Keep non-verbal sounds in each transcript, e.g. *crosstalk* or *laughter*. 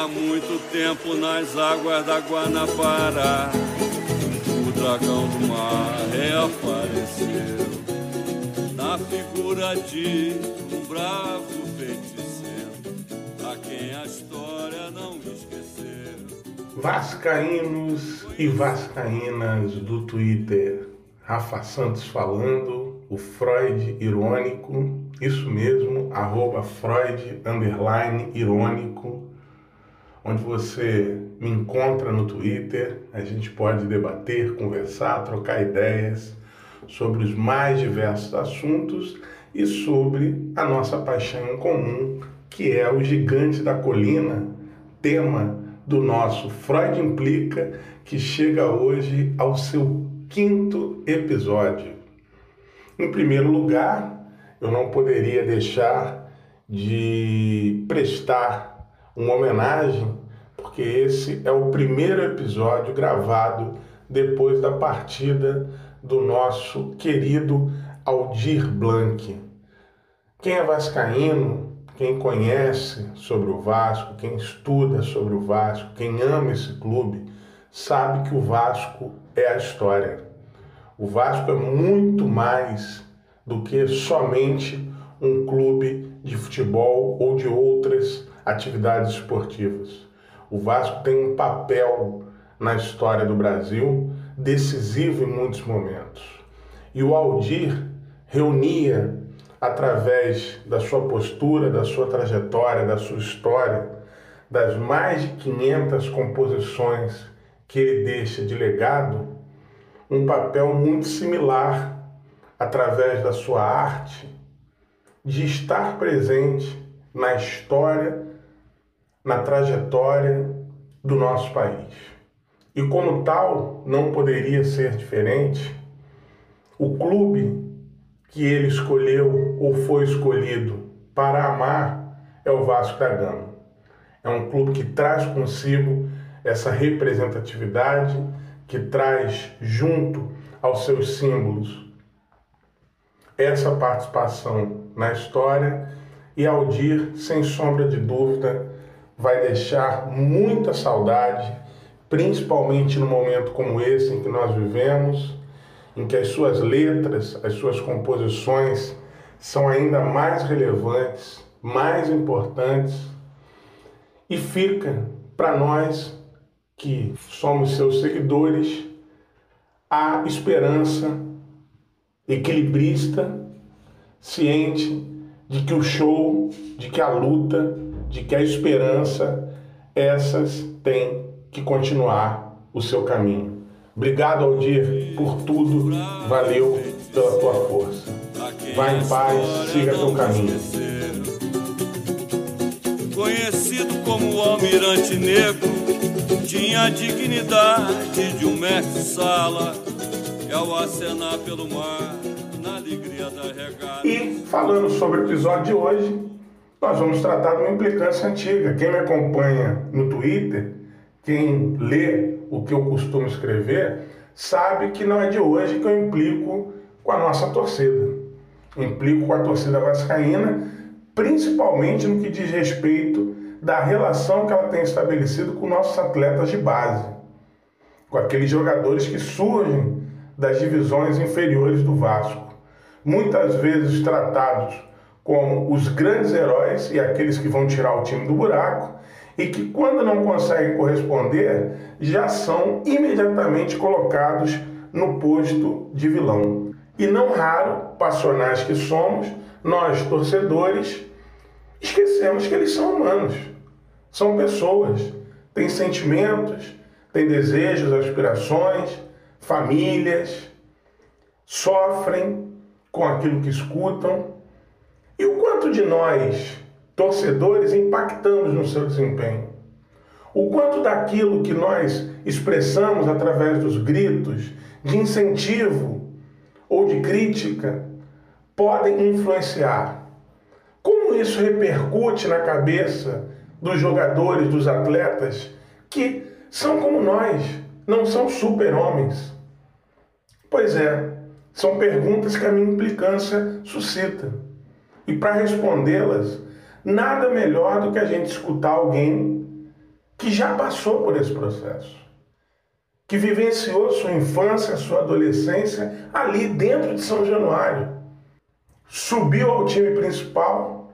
Há muito tempo nas águas da Guanabara, o dragão do mar reapareceu. Na figura de um bravo feiticeiro, a quem a história não esqueceu. Vascaínos e vascaínas do Twitter, Rafa Santos falando, o Freud irônico, isso mesmo, arroba Freud underline irônico, onde você me encontra no Twitter, a gente pode debater, conversar, trocar ideias sobre os mais diversos assuntos e sobre a nossa paixão em comum, que é o gigante da colina, tema do nosso Freud Implica, que chega hoje ao seu quinto episódio. Em primeiro lugar, eu não poderia deixar de prestar uma homenagem, porque esse é o primeiro episódio gravado depois da partida do nosso querido Aldir Blanc. Quem é vascaíno, quem conhece sobre o Vasco, quem estuda sobre o Vasco, quem ama esse clube, sabe que o Vasco é a história. O Vasco é muito mais do que somente um clube de futebol ou de outras atividades esportivas. O Vasco tem um papel na história do Brasil decisivo em muitos momentos. E o Aldir reunia, através da sua postura, da sua trajetória, da sua história, das mais de 500 composições que ele deixa de legado, um papel muito similar, através da sua arte, de estar presente na história na trajetória do nosso país. E como tal, não poderia ser diferente, o clube que ele escolheu ou foi escolhido para amar é o Vasco da Gama. É um clube que traz consigo essa representatividade, que traz junto aos seus símbolos essa participação na história e Aldir, sem sombra de dúvida, vai deixar muita saudade, principalmente no momento como esse em que nós vivemos, em que as suas letras, as suas composições são ainda mais relevantes, mais importantes, e fica para nós que somos seus seguidores a esperança equilibrista, ciente de que o show, de que a luta de que a esperança, essas têm que continuar o seu caminho. Obrigado, Aldir, por tudo. Valeu pela tua força. Vai em paz, siga teu caminho. Conhecido como o Almirante Negro, tinha a dignidade de um mestre-sala, é o acenar pelo mar, na alegria da regata. E falando sobre o episódio de hoje, nós vamos tratar de uma implicância antiga. Quem me acompanha no Twitter, quem lê o que eu costumo escrever, sabe que não é de hoje que eu implico com a nossa torcida. Implico com a torcida vascaína, principalmente no que diz respeito da relação que ela tem estabelecido com nossos atletas de base, com aqueles jogadores que surgem das divisões inferiores do Vasco, muitas vezes tratados como os grandes heróis e aqueles que vão tirar o time do buraco e que, quando não conseguem corresponder, já são imediatamente colocados no posto de vilão. E não raro, passionais que somos, nós, torcedores, esquecemos que eles são humanos, são pessoas, têm sentimentos, têm desejos, aspirações, famílias, sofrem com aquilo que escutam e o quanto de nós, torcedores, impactamos no seu desempenho? O quanto daquilo que nós expressamos através dos gritos, de incentivo ou de crítica, podem influenciar? Como isso repercute na cabeça dos jogadores, dos atletas, que são como nós, não são super-homens? Pois é, são perguntas que a minha implicância suscita. E para respondê-las, nada melhor do que a gente escutar alguém que já passou por esse processo, que vivenciou sua infância, sua adolescência ali dentro de São Januário, subiu ao time principal,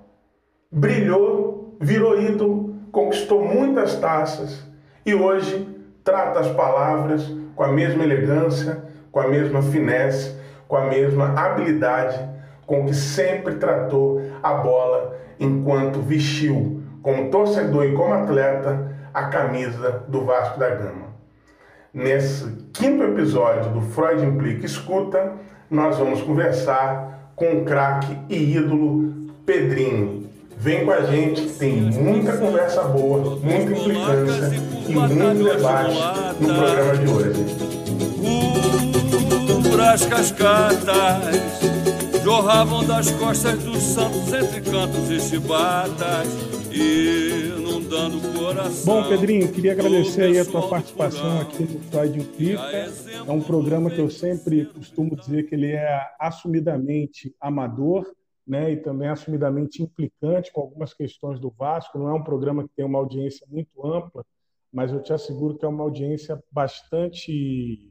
brilhou, virou ídolo, conquistou muitas taças e hoje trata as palavras com a mesma elegância, com a mesma finesse, com a mesma habilidade com que sempre tratou a bola enquanto vestiu como torcedor e como atleta a camisa do Vasco da Gama. Nesse quinto episódio do Freud Implica Escuta, nós vamos conversar com o craque e ídolo Pedrinho. Vem com a gente, tem muita conversa boa, muita implicância e muito debate no programa de hoje as cascatas jorravam das costas dos santos entre cantos e chibatas, inundando o coração. Bom, Pedrinho, queria agradecer aí a tua participação aqui no Freud Implica. É um programa que eu sempre costumo dizer que ele é assumidamente amador, né, e também assumidamente implicante com algumas questões do Vasco. Não é um programa que tem uma audiência muito ampla, mas eu te asseguro que é uma audiência bastante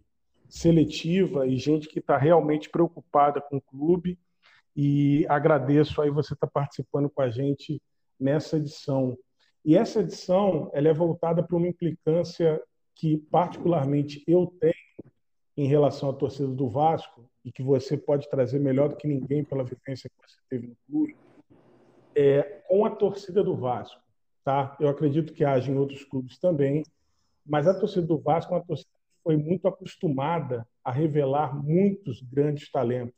seletiva e gente que está realmente preocupada com o clube. E agradeço aí você estar tá participando com a gente nessa edição. E essa edição ela é voltada para uma implicância que particularmente eu tenho em relação à torcida do Vasco e que você pode trazer melhor do que ninguém pela vivência que você teve no clube, é com a torcida do Vasco, tá? Eu acredito que haja em outros clubes também, mas a torcida do Vasco é uma torcida foi muito acostumada a revelar muitos grandes talentos,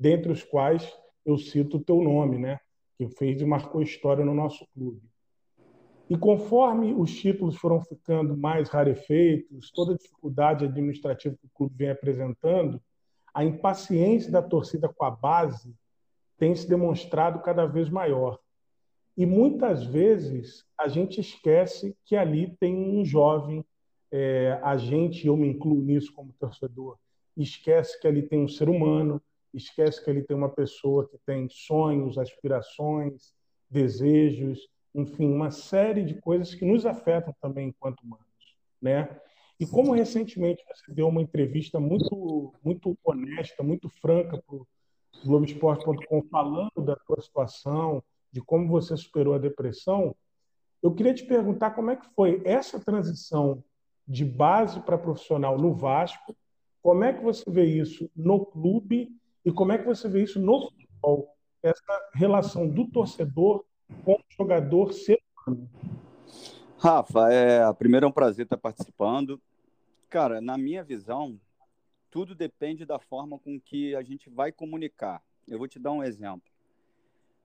dentre os quais eu cito o teu nome, né? que fez e marcou história no nosso clube. E conforme os títulos foram ficando mais rarefeitos, toda a dificuldade administrativa que o clube vem apresentando, a impaciência da torcida com a base tem se demonstrado cada vez maior. E muitas vezes a gente esquece que ali tem um jovem é, a gente, eu me incluo nisso como torcedor, esquece que ali tem um ser humano, esquece que ali tem uma pessoa que tem sonhos, aspirações, desejos, enfim, uma série de coisas que nos afetam também enquanto humanos, né? E como recentemente você deu uma entrevista muito, muito honesta, muito franca para o Globoesporte.com falando da sua situação, de como você superou a depressão, eu queria te perguntar como é que foi essa transição de base para profissional no Vasco. Como é que você vê isso no clube e como é que você vê isso no futebol? Essa relação do torcedor com o jogador ser humano. Rafa, é, primeiro é um prazer estar participando. Cara, na minha visão, tudo depende da forma com que a gente vai comunicar. Eu vou te dar um exemplo.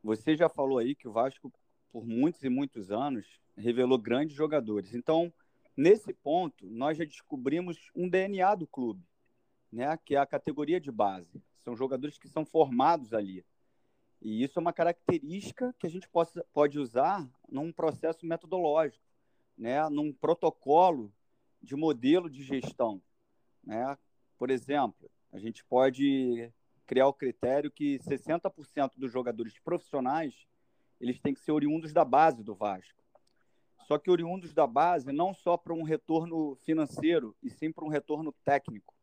Você já falou aí que o Vasco, por muitos e muitos anos, revelou grandes jogadores. Então, Nesse ponto, nós já descobrimos um DNA do clube, né, que é a categoria de base. São jogadores que são formados ali. E isso é uma característica que a gente possa, pode usar num processo metodológico, né, num protocolo de modelo de gestão. Né? Por exemplo, a gente pode criar o critério que 60% dos jogadores profissionais eles têm que ser oriundos da base do Vasco só que oriundos da base não só para um retorno financeiro, e sim para um retorno técnico.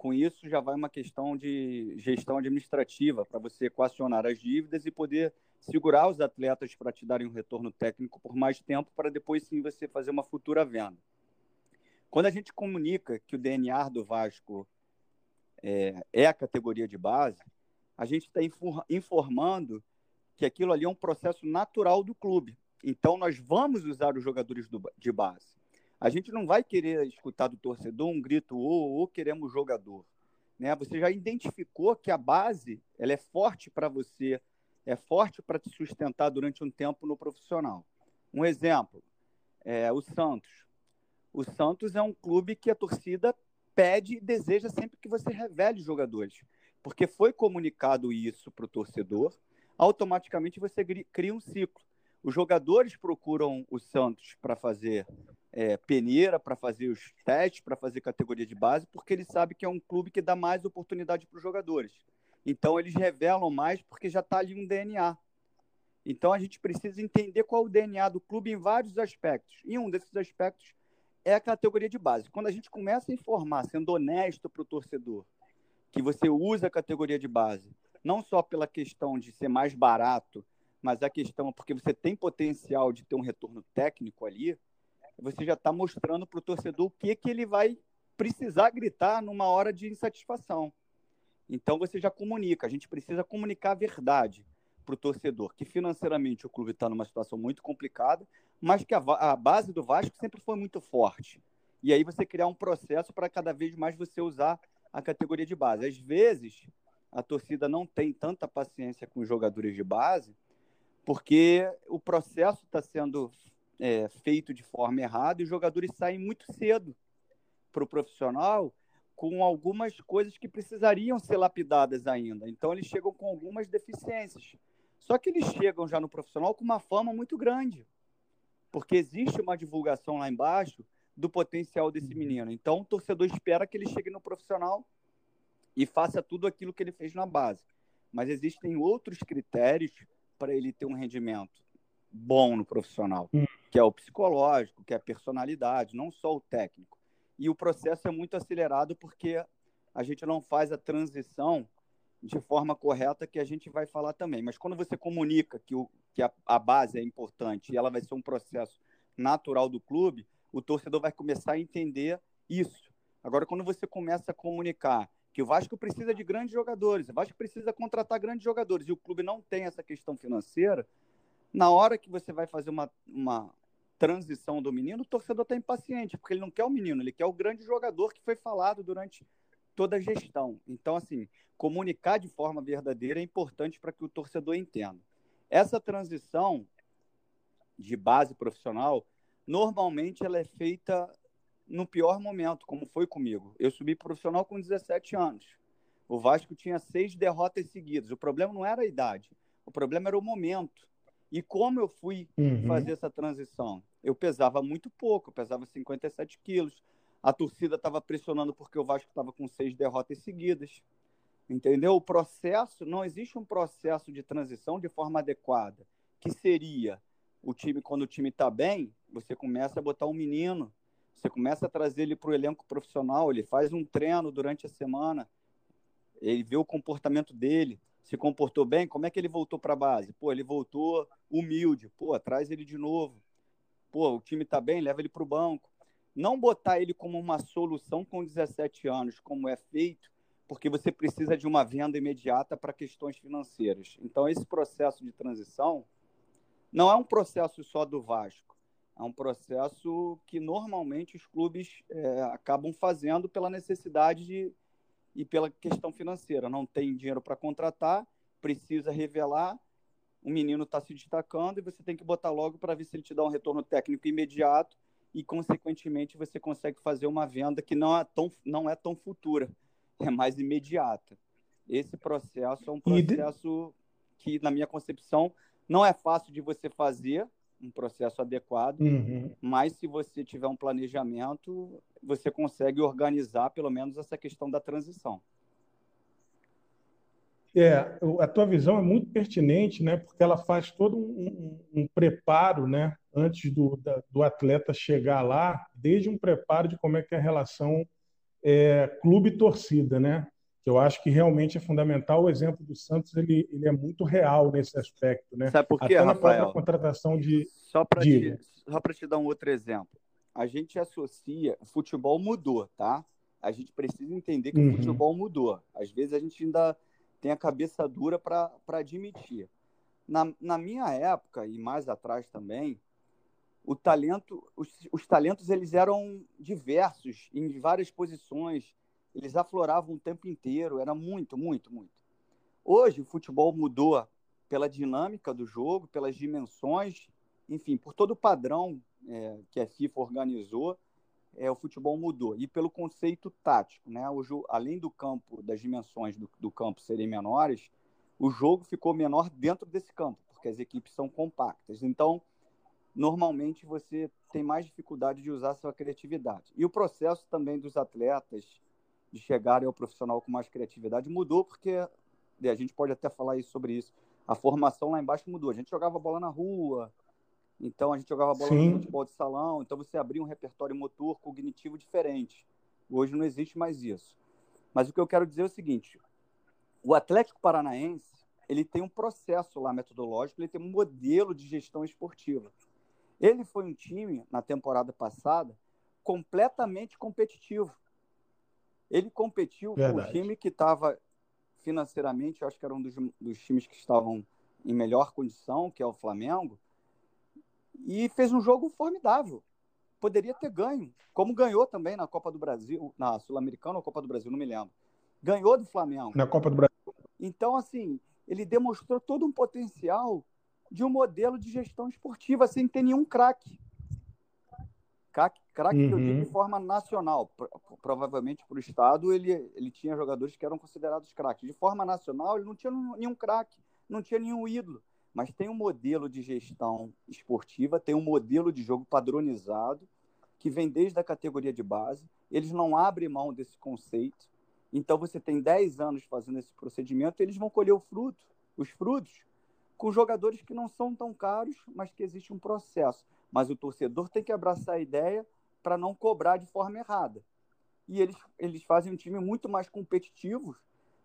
Com isso, já vai uma questão de gestão administrativa, para você equacionar as dívidas e poder segurar os atletas para te darem um retorno técnico por mais tempo, para depois sim você fazer uma futura venda. Quando a gente comunica que o DNA do Vasco é, é a categoria de base, a gente está informando que aquilo ali é um processo natural do clube. Então, nós vamos usar os jogadores do, de base. A gente não vai querer escutar do torcedor um grito ou, ou queremos jogador. Né? Você já identificou que a base ela é forte para você, é forte para te sustentar durante um tempo no profissional. Um exemplo, é o Santos. O Santos é um clube que a torcida pede e deseja sempre que você revele jogadores, porque foi comunicado isso para o torcedor, automaticamente você cria um ciclo. Os jogadores procuram o Santos para fazer é, peneira, para fazer os testes, para fazer categoria de base, porque eles sabem que é um clube que dá mais oportunidade para os jogadores. Então eles revelam mais porque já está ali um DNA. Então a gente precisa entender qual é o DNA do clube em vários aspectos. E um desses aspectos é a categoria de base. Quando a gente começa a informar, sendo honesto para o torcedor, que você usa a categoria de base, não só pela questão de ser mais barato, mas a questão porque você tem potencial de ter um retorno técnico ali, você já está mostrando para o torcedor o que, que ele vai precisar gritar numa hora de insatisfação. Então você já comunica, a gente precisa comunicar a verdade para o torcedor, que financeiramente o clube está numa situação muito complicada, mas que a, a, base do Vasco sempre foi muito forte. E aí você criar um processo para cada vez mais você usar a categoria de base. Às vezes, a torcida não tem tanta paciência com os jogadores de base, porque o processo está sendo é, feito de forma errada e os jogadores saem muito cedo para o profissional com algumas coisas que precisariam ser lapidadas ainda. Então, eles chegam com algumas deficiências. Só que eles chegam já no profissional com uma fama muito grande, porque existe uma divulgação lá embaixo do potencial desse uhum. menino. Então, o torcedor espera que ele chegue no profissional e faça tudo aquilo que ele fez na base. Mas existem outros critérios para ele ter um rendimento bom no profissional, hum. que é o psicológico, que é a personalidade, não só o técnico. E o processo é muito acelerado porque a gente não faz a transição de forma correta, que a gente vai falar também. Mas quando você comunica que, o, que a, a base é importante e ela vai ser um processo natural do clube, o torcedor vai começar a entender isso. Agora, quando você começa a comunicar que o Vasco precisa de grandes jogadores, o Vasco precisa contratar grandes jogadores e o clube não tem essa questão financeira, na hora que você vai fazer uma, uma transição do menino, o torcedor está impaciente, porque ele não quer o menino, ele quer o grande jogador que foi falado durante toda a gestão. Então, assim, comunicar de forma verdadeira é importante para que o torcedor entenda. Essa transição de base profissional, normalmente ela é feita no pior momento, como foi comigo. Eu subi profissional com 17 anos. O Vasco tinha seis derrotas seguidas. O problema não era a idade, o problema era o momento. E como eu fui uhum. fazer essa transição? Eu pesava muito pouco, eu pesava 57 quilos. A torcida estava pressionando porque o Vasco estava com seis derrotas seguidas. Entendeu? O processo, não existe um processo de transição de forma adequada, que seria o time, quando o time está bem, você começa a botar um menino você começa a trazer ele para o elenco profissional, ele faz um treino durante a semana, ele vê o comportamento dele, se comportou bem, como é que ele voltou para a base? Pô, ele voltou humilde, pô, traz ele de novo. Pô, o time está bem, leva ele para o banco. Não botar ele como uma solução com 17 anos, como é feito, porque você precisa de uma venda imediata para questões financeiras. Então, esse processo de transição não é um processo só do Vasco é um processo que normalmente os clubes é, acabam fazendo pela necessidade de, e pela questão financeira. Não tem dinheiro para contratar, precisa revelar, o menino está se destacando e você tem que botar logo para ver se ele te dá um retorno técnico imediato e, consequentemente, você consegue fazer uma venda que não é tão, não é tão futura, é mais imediata. Esse processo é um processo que, na minha concepção, não é fácil de você fazer, um processo adequado, uhum. mas se você tiver um planejamento, você consegue organizar pelo menos essa questão da transição. É, a tua visão é muito pertinente, né? Porque ela faz todo um, um, um preparo, né? Antes do, da, do atleta chegar lá, desde um preparo de como é que é a relação é, clube-torcida, né? Que eu acho que realmente é fundamental. O exemplo do Santos ele, ele é muito real nesse aspecto, né? Sabe por quê, Até Rafael? na contratação de só para te, só te dar um outro exemplo, a gente associa o futebol mudou, tá? A gente precisa entender que uhum. o futebol mudou. Às vezes a gente ainda tem a cabeça dura para admitir. Na, na minha época e mais atrás também, o talento, os, os talentos eles eram diversos em várias posições eles afloravam o tempo inteiro, era muito, muito, muito. Hoje o futebol mudou pela dinâmica do jogo, pelas dimensões, enfim, por todo o padrão é, que a FIFA organizou, é, o futebol mudou. E pelo conceito tático, né? O, além do campo, das dimensões do, do campo serem menores, o jogo ficou menor dentro desse campo, porque as equipes são compactas. Então, normalmente você tem mais dificuldade de usar sua criatividade. E o processo também dos atletas de chegarem ao profissional com mais criatividade mudou porque a gente pode até falar isso sobre isso a formação lá embaixo mudou. A gente jogava bola na rua, então a gente jogava bola Sim. no futebol de salão, então você abria um repertório motor cognitivo diferente. Hoje não existe mais isso. Mas o que eu quero dizer é o seguinte: o Atlético Paranaense ele tem um processo lá metodológico, ele tem um modelo de gestão esportiva. Ele foi um time, na temporada passada, completamente competitivo. Ele competiu Verdade. com o time que estava financeiramente, acho que era um dos, dos times que estavam em melhor condição, que é o Flamengo, e fez um jogo formidável. Poderia ter ganho, como ganhou também na Copa do Brasil, na Sul-Americana ou Copa do Brasil, não me lembro. Ganhou do Flamengo. Na Copa do Brasil. Então, assim, ele demonstrou todo um potencial de um modelo de gestão esportiva sem ter nenhum craque. Craque, uhum. que eu digo de forma nacional. Provavelmente para o Estado ele, ele tinha jogadores que eram considerados craques. De forma nacional, ele não tinha nenhum craque, não tinha nenhum ídolo. Mas tem um modelo de gestão esportiva, tem um modelo de jogo padronizado, que vem desde a categoria de base. Eles não abrem mão desse conceito. Então você tem 10 anos fazendo esse procedimento, e eles vão colher o fruto, os frutos, com jogadores que não são tão caros, mas que existe um processo. Mas o torcedor tem que abraçar a ideia para não cobrar de forma errada. E eles, eles fazem um time muito mais competitivo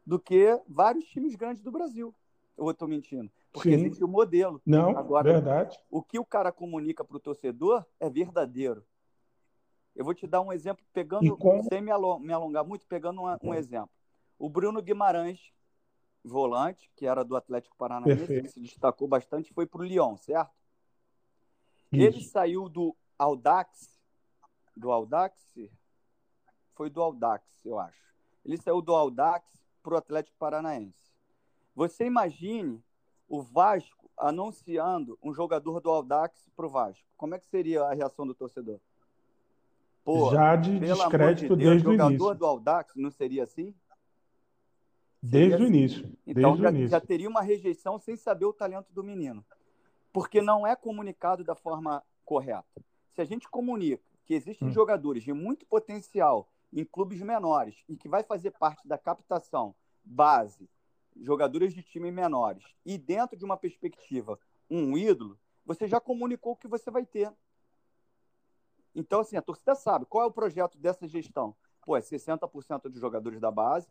do que vários times grandes do Brasil. Eu estou mentindo? Porque Sim. existe o um modelo. Não, Agora, verdade. O que o cara comunica para o torcedor é verdadeiro. Eu vou te dar um exemplo, pegando, sem me alongar muito, pegando um, um exemplo. O Bruno Guimarães, volante, que era do Atlético Paranaense, que se destacou bastante, foi para o Lyon, certo? Ele saiu do Audax, do Audax, foi do Audax, eu acho. Ele saiu do Audax para o Atlético Paranaense. Você imagine o Vasco anunciando um jogador do Audax para o Vasco. Como é que seria a reação do torcedor? Pô, Já de descrédito de Deus, desde o início. jogador do Audax não seria assim? Desde o início. Então Desde já, o início. já teria uma rejeição sem saber o talento do menino. Porque não é comunicado da forma correta. Se a gente comunica que existem hum. jogadores de muito potencial em clubes menores e que vai fazer parte da captação base, jogadores de time menores, e dentro de uma perspectiva, um ídolo, você já comunicou o que você vai ter. Então, assim, a torcida sabe qual é o projeto dessa gestão. Pô, é 60% dos jogadores da base,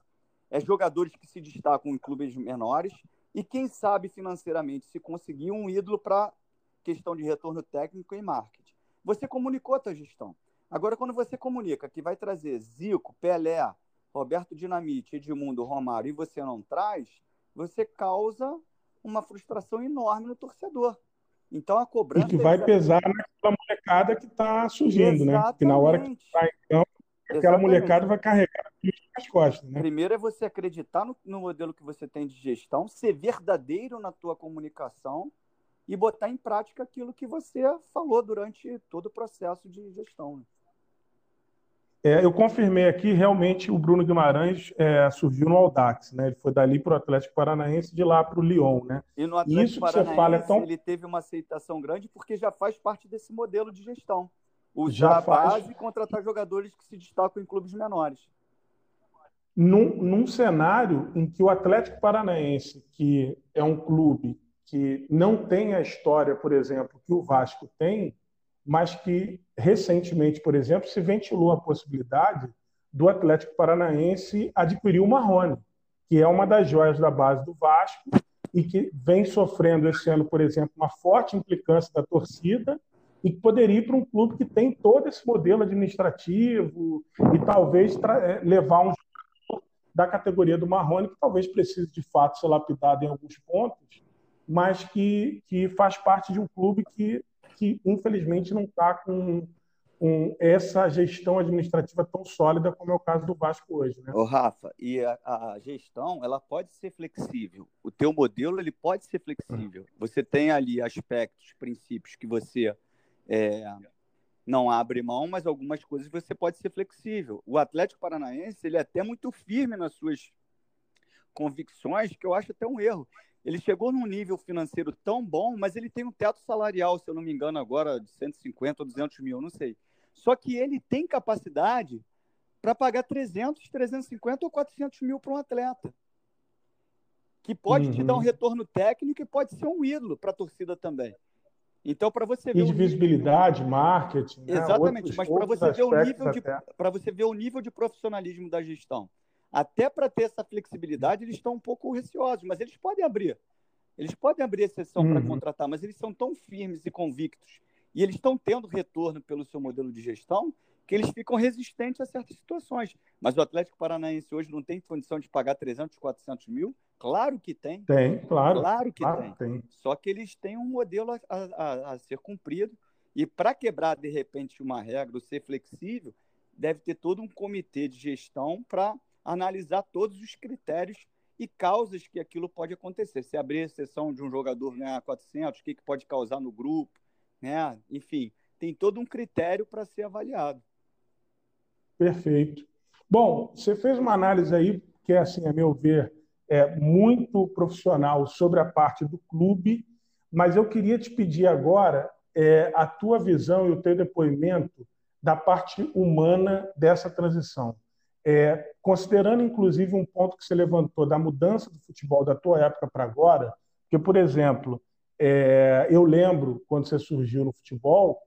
é jogadores que se destacam em clubes menores e quem sabe financeiramente se conseguir um ídolo para questão de retorno técnico e marketing. Você comunicou a tua gestão. Agora, quando você comunica que vai trazer Zico, Pelé, Roberto Dinamite, Edmundo, Romário e você não traz, você causa uma frustração enorme no torcedor. Então a cobrança. E que vai pesar naquela molecada que está surgindo, Exatamente. né? Que na hora que está em campo, aquela Exatamente. molecada vai carregar nas costas. Né? Primeiro é você acreditar no, no, modelo que você tem de gestão, ser verdadeiro na tua comunicação e botar em prática aquilo que você falou durante todo o processo de gestão. Né? É, eu confirmei aqui, realmente o Bruno Guimarães é, surgiu no Audax, né? Ele foi dali para o Atlético Paranaense, de lá para o Lyon, né? E no Atlético Isso Paranaense que você fala é tão... ele teve uma aceitação grande porque já faz parte desse modelo de gestão. Usar já a base e contratar jogadores que se destacam em clubes menores num, num cenário em que o Atlético Paranaense, que é um clube que não tem a história, por exemplo, que o Vasco tem, mas que recentemente, por exemplo, se ventilou a possibilidade do Atlético Paranaense adquirir o Marrone, que é uma das joias da base do Vasco e que vem sofrendo esse ano, por exemplo, uma forte implicância da torcida e que poderia ir para um clube que tem todo esse modelo administrativo e talvez é, levar um da categoria do Marrone, que talvez precise de fato ser lapidado em alguns pontos, mas que, que faz parte de um clube que, que infelizmente não está com, com essa gestão administrativa tão sólida como é o caso do Vasco hoje. Né? Ô, Rafa, e a, a, gestão ela pode ser flexível. O teu modelo ele pode ser flexível. Você tem ali aspectos, princípios que você é, não abre mão, mas algumas coisas você pode ser flexível. O Atlético Paranaense, ele é até muito firme nas suas convicções, que eu acho até um erro. Ele chegou num nível financeiro tão bom, mas ele tem um teto salarial, se eu não me engano, agora de 150 ou 200 mil, não sei. Só que ele tem capacidade para pagar 300, 350 ou 400 mil para um atleta. que pode uhum. te dar um uhum. retorno técnico e pode ser um ídolo para a torcida também. Então, para você ver. E de visibilidade, nível... marketing. Né? Exatamente, outros, mas para você, ver o nível de, você ver o nível de profissionalismo da gestão. Até para ter essa flexibilidade, eles estão um pouco receosos, mas eles podem abrir. Eles podem abrir exceção uhum. para contratar, mas eles são tão firmes e convictos e eles estão tendo retorno pelo seu modelo de gestão que eles ficam resistentes a certas situações. Mas o Atlético Paranaense hoje não tem condição de pagar 300, 400 mil? Claro que tem. Tem, claro. Claro que claro, tem. tem. Só que eles têm um modelo a, a, a ser cumprido. E para quebrar, de repente, uma regra, ser flexível, deve ter todo um comitê de gestão para analisar todos os critérios e causas que aquilo pode acontecer. Se abrir exceção de um jogador ganhar 400, o que, que pode causar no grupo, né? Enfim, tem todo um critério para ser avaliado. Perfeito. Bom, você fez uma análise aí que é, assim, a meu ver, é muito profissional sobre a parte do clube, mas eu queria te pedir agora é, a tua visão e o teu depoimento da parte humana dessa transição. É, considerando, inclusive, um ponto que você levantou da mudança do futebol da tua época para agora, porque, por exemplo, é, eu lembro quando você surgiu no futebol,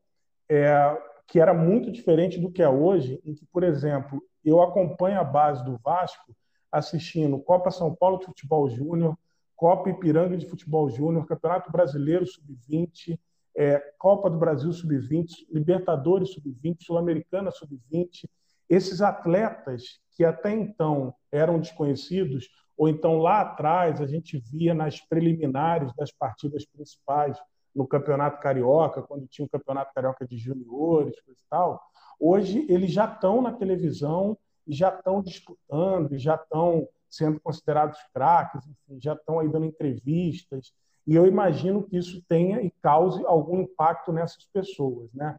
é, que era muito diferente do que é hoje, em que, por exemplo, eu acompanho a base do Vasco assistindo Copa São Paulo de Futebol Júnior, Copa Ipiranga de Futebol Júnior, Campeonato Brasileiro Sub-20, é, Copa do Brasil Sub-20, Libertadores Sub-20, Sul-Americana Sub-20. Esses atletas que até então eram desconhecidos, ou então lá atrás a gente via nas preliminares das partidas principais no Campeonato Carioca, quando tinha o Campeonato Carioca de Juniores e tal, hoje eles já estão na televisão e já estão disputando, já estão sendo considerados craques, enfim, já estão aí dando entrevistas, e eu imagino que isso tenha e cause algum impacto nessas pessoas, né?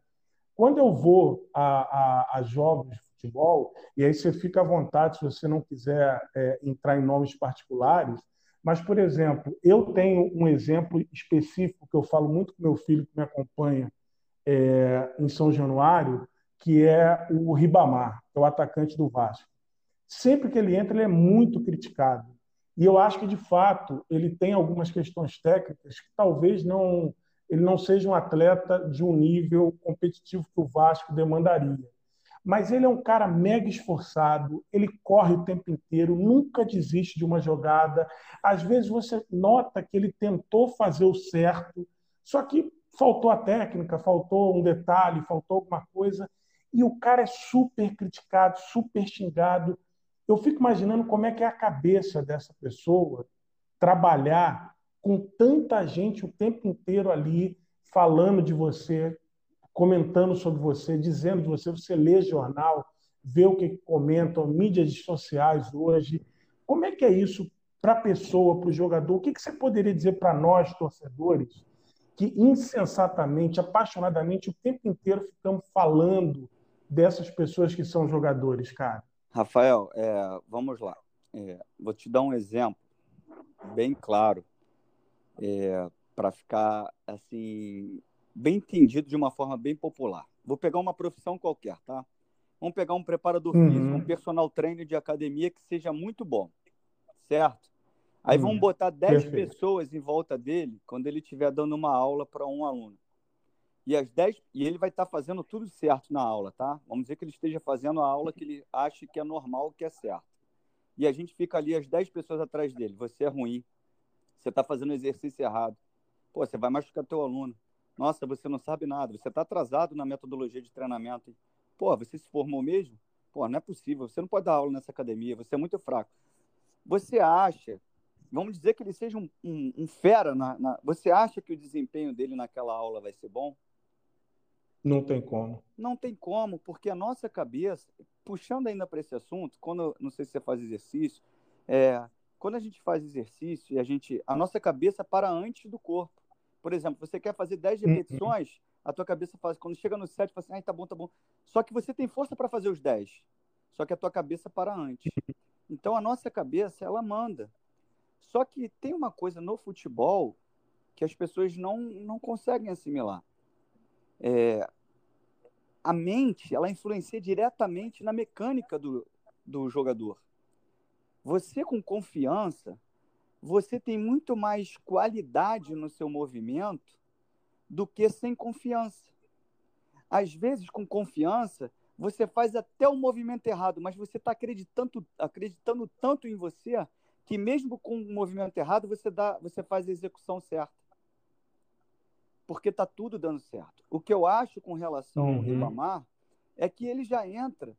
Quando eu vou a, a, a jogos de futebol, e aí você fica à vontade se você não quiser é, entrar em nomes particulares, mas, por exemplo, eu tenho um exemplo específico que eu falo muito com meu filho que me acompanha é, em São Januário, que é o Ribamar, que é o atacante do Vasco. Sempre que ele entra, ele é muito criticado. E eu acho que, de fato, ele tem algumas questões técnicas que talvez não ele não seja um atleta de um nível competitivo que o Vasco demandaria. Mas ele é um cara mega esforçado, ele corre o tempo inteiro, nunca desiste de uma jogada. Às vezes você nota que ele tentou fazer o certo, só que faltou a técnica, faltou um detalhe, faltou alguma coisa e o cara é super criticado, super xingado. Eu fico imaginando como é que é a cabeça dessa pessoa trabalhar com tanta gente o tempo inteiro ali falando de você, comentando sobre você, dizendo de você, você lê jornal, vê o que comentam, mídias sociais hoje. Como é que é isso para a pessoa, para o jogador? O que, que você poderia dizer para nós, torcedores, que insensatamente, apaixonadamente, o tempo inteiro ficamos falando dessas pessoas que são jogadores, cara? Rafael, é, vamos lá. É, vou te dar um exemplo bem claro é, para ficar assim bem entendido de uma forma bem popular. Vou pegar uma profissão qualquer, tá? Vamos pegar um preparador uhum. físico, um personal trainer de academia que seja muito bom, certo? Aí uhum. vamos botar 10 pessoas em volta dele quando ele estiver dando uma aula para um aluno e as 10 e ele vai estar tá fazendo tudo certo na aula, tá? Vamos dizer que ele esteja fazendo a aula que ele acha que é normal, que é certo. E a gente fica ali as 10 pessoas atrás dele. Você é ruim. Você está fazendo exercício errado. Pô, você vai machucar teu aluno. Nossa, você não sabe nada. Você está atrasado na metodologia de treinamento. Pô, você se formou mesmo? Pô, não é possível. Você não pode dar aula nessa academia. Você é muito fraco. Você acha vamos dizer que ele seja um, um, um fera. Na, na, você acha que o desempenho dele naquela aula vai ser bom? Não tem como. Não tem como, porque a nossa cabeça, puxando ainda para esse assunto, quando não sei se você faz exercício, é, quando a gente faz exercício e a gente, a nossa cabeça para antes do corpo. Por exemplo, você quer fazer 10 uhum. repetições, uhum. a tua cabeça faz, quando chega no 7, fala assim, ai, tá bom, tá bom. Só que você tem força para fazer os 10. Só que a tua cabeça para antes. Então a nossa cabeça, ela manda. Só que tem uma coisa no futebol que as pessoas não, não conseguem assimilar é, a mente ela influencia diretamente na mecânica do, do jogador. Você com confiança, você tem muito mais qualidade no seu movimento do que sem confiança. Às vezes, com confiança, você faz até o movimento errado, mas você está acreditando, acreditando tanto em você que mesmo com o movimento errado, você, dá, você faz a execução certa. Porque está tudo dando certo. O que eu acho com relação uhum. ao Ribamar é que ele já entra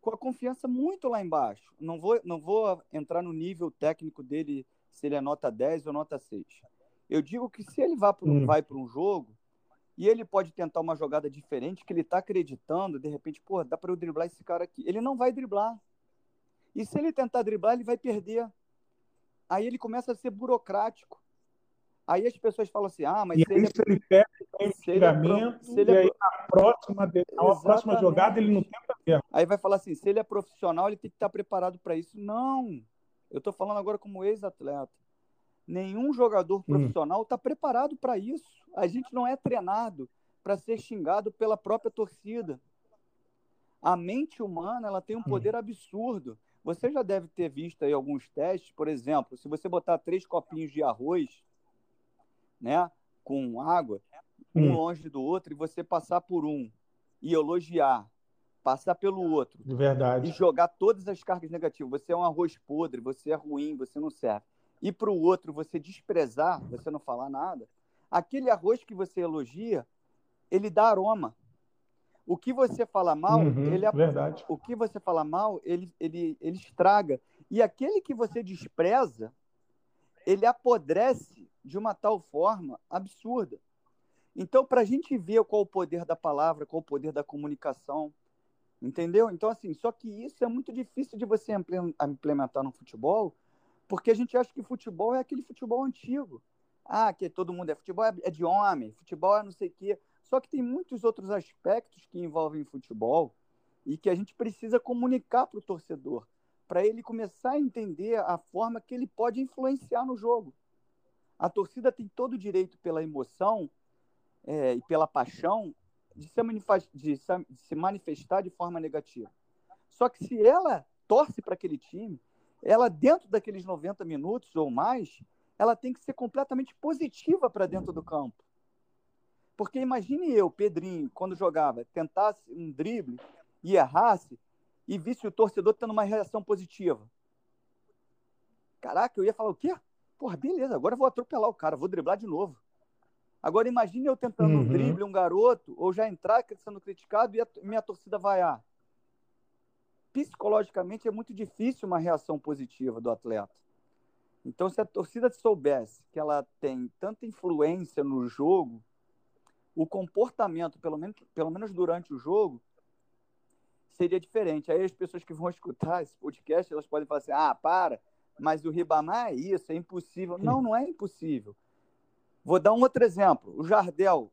com a confiança muito lá embaixo. Não vou, não vou entrar no nível técnico dele, se ele é nota 10 ou nota 6. Eu digo que se ele vai para um, vai um jogo e ele pode tentar uma jogada diferente, que ele está acreditando, de repente, pô, dá para eu driblar esse cara aqui. Ele não vai driblar. E se ele tentar driblar, ele vai perder. Aí ele começa a ser burocrático. Aí as pessoas falam assim: ah, mas e se, ele, se ele perde o xingamento, se ele é, e aí na próxima, na próxima jogada ele não tenta ver. Aí vai falar assim: se ele é profissional, ele tem que estar preparado para isso. Não! Eu estou falando agora como ex-atleta. Nenhum jogador hum. profissional está hum. preparado para isso. A gente não é treinado para ser xingado pela própria torcida. A mente humana ela tem um hum. poder hum. absurdo. Você já deve ter visto aí alguns testes, por exemplo, se você botar três copinhos de arroz, né, com água, um hum. longe do outro, e você passar por um e elogiar, passar pelo outro, verdade, e jogar todas as cargas negativas. Você é um arroz podre, você é ruim, você não serve e para o outro você desprezar, você não falar nada, aquele arroz que você elogia, ele dá aroma. O que você fala mal, uhum, ele verdade. o que você fala mal, ele, ele, ele estraga. E aquele que você despreza, ele apodrece de uma tal forma absurda. Então, para a gente ver qual o poder da palavra, qual o poder da comunicação, entendeu? Então, assim, só que isso é muito difícil de você implementar no futebol, porque a gente acha que futebol é aquele futebol antigo. Ah, que todo mundo é futebol é de homem, futebol é não sei o quê. Só que tem muitos outros aspectos que envolvem futebol e que a gente precisa comunicar para o torcedor, para ele começar a entender a forma que ele pode influenciar no jogo. A torcida tem todo o direito pela emoção é, e pela paixão de se, de se manifestar de forma negativa. Só que se ela torce para aquele time, ela dentro daqueles 90 minutos ou mais, ela tem que ser completamente positiva para dentro do campo. Porque imagine eu, Pedrinho, quando jogava, tentasse um drible e errasse e visse o torcedor tendo uma reação positiva. Caraca, eu ia falar o quê? Porra, beleza, agora eu vou atropelar o cara, vou driblar de novo. Agora imagine eu tentando uhum. um drible, um garoto, ou já entrar sendo criticado e a minha torcida vaiar psicologicamente é muito difícil uma reação positiva do atleta. Então, se a torcida soubesse que ela tem tanta influência no jogo, o comportamento, pelo menos, pelo menos durante o jogo, seria diferente. Aí as pessoas que vão *laughs* escutar esse podcast, elas podem falar assim: ah, para, mas o Ribamar é isso, é impossível. Não, não é impossível. Vou dar um outro exemplo. O Jardel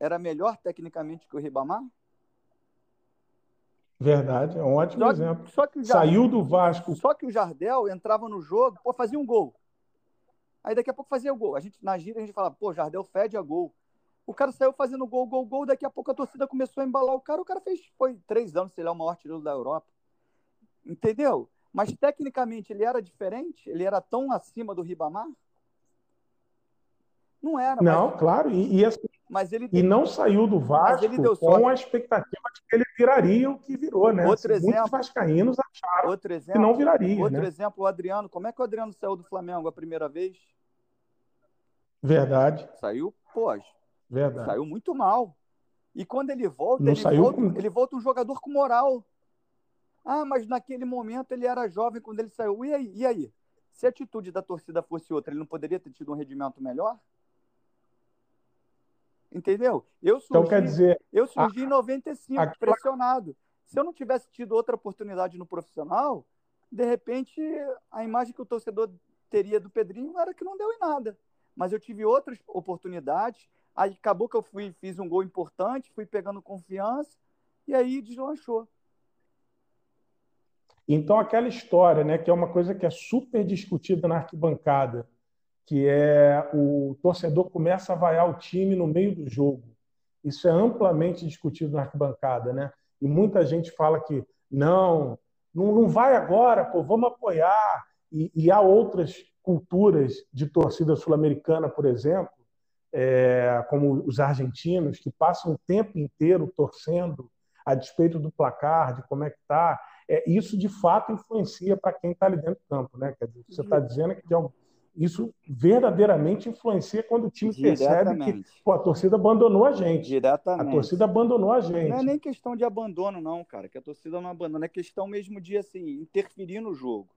era melhor tecnicamente que o Ribamar? Verdade, é um ótimo só, exemplo. Só que Jardel, Saiu do Vasco. Só que o Jardel entrava no jogo, pô, fazia um gol. Aí daqui a pouco fazia o gol. A gente, na gira, a gente falava, pô, Jardel fede a gol. O cara saiu fazendo gol, gol, gol. Daqui a pouco a torcida começou a embalar o cara. O cara fez, foi três anos, sei lá, o maior artilheiro da Europa. Entendeu? Mas tecnicamente ele era diferente? Ele era tão acima do Ribamar? Não era. Não, mas... claro. E, e, assim, mas ele e não saiu do Vasco com a expectativa de que ele viraria o que virou, né? Outro assim, exemplo, muitos vascaínos acharam outro exemplo, que não viraria. Outro né? exemplo, o Adriano. Como é que o Adriano saiu do Flamengo a primeira vez? Verdade. Saiu, pô, Verdade. saiu muito mal. E quando ele volta, não ele, saiu volta com... ele volta um jogador com moral. Ah, mas naquele momento ele era jovem quando ele saiu. E aí? E aí? Se a atitude da torcida fosse outra, ele não poderia ter tido um rendimento melhor? Entendeu? Eu surgi, então, quer dizer, eu surgi a, em 95, a, pressionado. Se eu não tivesse tido outra oportunidade no profissional, de repente a imagem que o torcedor teria do Pedrinho era que não deu em nada. Mas eu tive outras oportunidades, aí acabou que eu fui, fiz um gol importante, fui pegando confiança e aí deslanchou. Então aquela história, né, que é uma coisa que é super discutida na arquibancada, que é o torcedor começa a vaiar o time no meio do jogo. Isso é amplamente discutido na arquibancada, né? E muita gente fala que não, não, não vai agora, pô, vamos apoiar. E, e há outras culturas de torcida sul-americana, por exemplo, é, como os argentinos, que passam o tempo inteiro torcendo a despeito do placar, de como é que está, é, isso de fato influencia para quem está ali dentro do campo. Né? Quer dizer, você está dizendo que isso verdadeiramente influencia quando o time percebe que pô, a torcida abandonou a gente. Diretamente. A torcida abandonou a gente. Não é nem questão de abandono, não, cara, que a torcida não abandona, é questão mesmo de assim, interferir no jogo.